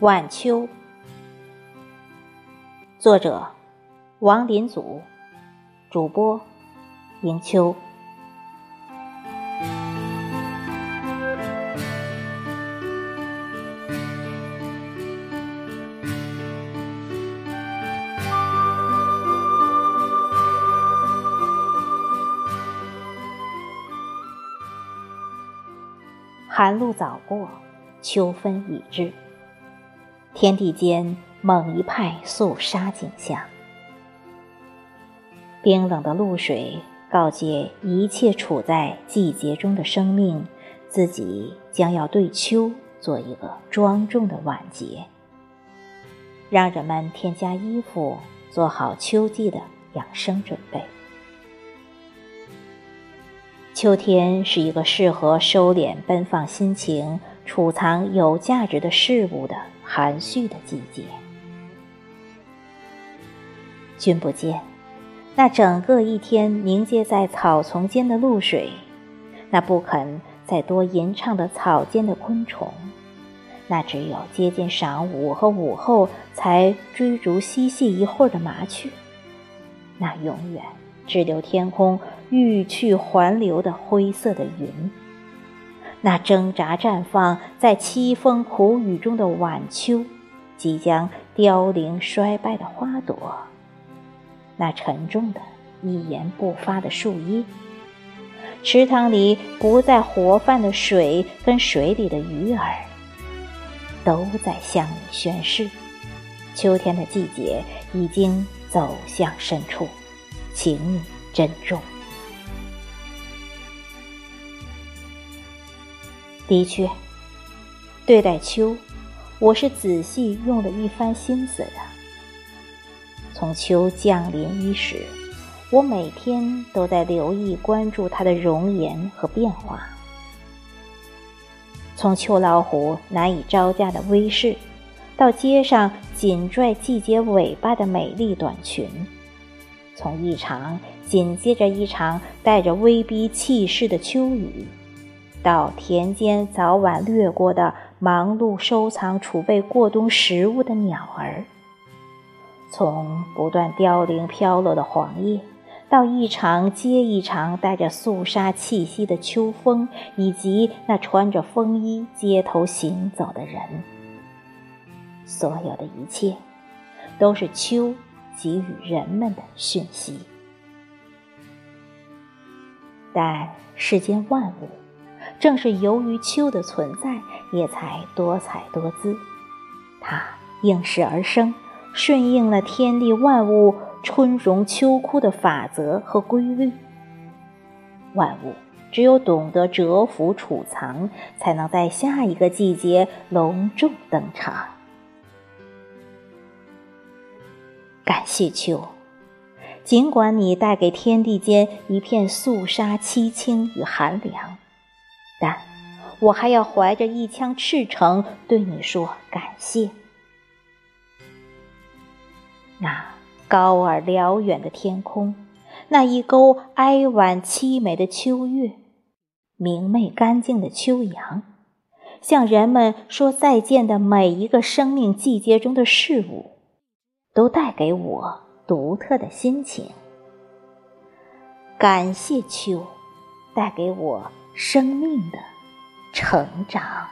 晚秋，作者王林祖，主播迎秋。寒露早过，秋分已至。天地间猛一派肃杀景象，冰冷的露水告诫一切处在季节中的生命，自己将要对秋做一个庄重的晚节，让人们添加衣服，做好秋季的养生准备。秋天是一个适合收敛奔放心情、储藏有价值的事物的。含蓄的季节，君不见，那整个一天凝结在草丛间的露水，那不肯再多吟唱的草间的昆虫，那只有接近晌午和午后才追逐嬉戏一会儿的麻雀，那永远只留天空欲去还留的灰色的云。那挣扎绽放在凄风苦雨中的晚秋，即将凋零衰败的花朵，那沉重的一言不发的树叶，池塘里不再活泛的水跟水里的鱼儿，都在向你宣誓：秋天的季节已经走向深处，请你珍重。的确，对待秋，我是仔细用了一番心思的。从秋降临伊始，我每天都在留意关注它的容颜和变化。从秋老虎难以招架的威势，到街上紧拽季节尾巴的美丽短裙，从一场紧接着一场带着威逼气势的秋雨。到田间早晚掠过的忙碌收藏储备过冬食物的鸟儿，从不断凋零飘落的黄叶，到一场接一场带着肃杀气息的秋风，以及那穿着风衣街头行走的人，所有的一切，都是秋给予人们的讯息。但世间万物。正是由于秋的存在，也才多彩多姿。它应时而生，顺应了天地万物春荣秋枯的法则和规律。万物只有懂得蛰伏储藏，才能在下一个季节隆重登场。感谢秋，尽管你带给天地间一片肃杀、凄清与寒凉。但我还要怀着一腔赤诚对你说感谢。那高而辽远的天空，那一钩哀婉凄美的秋月，明媚干净的秋阳，向人们说再见的每一个生命季节中的事物，都带给我独特的心情。感谢秋，带给我。生命的成长。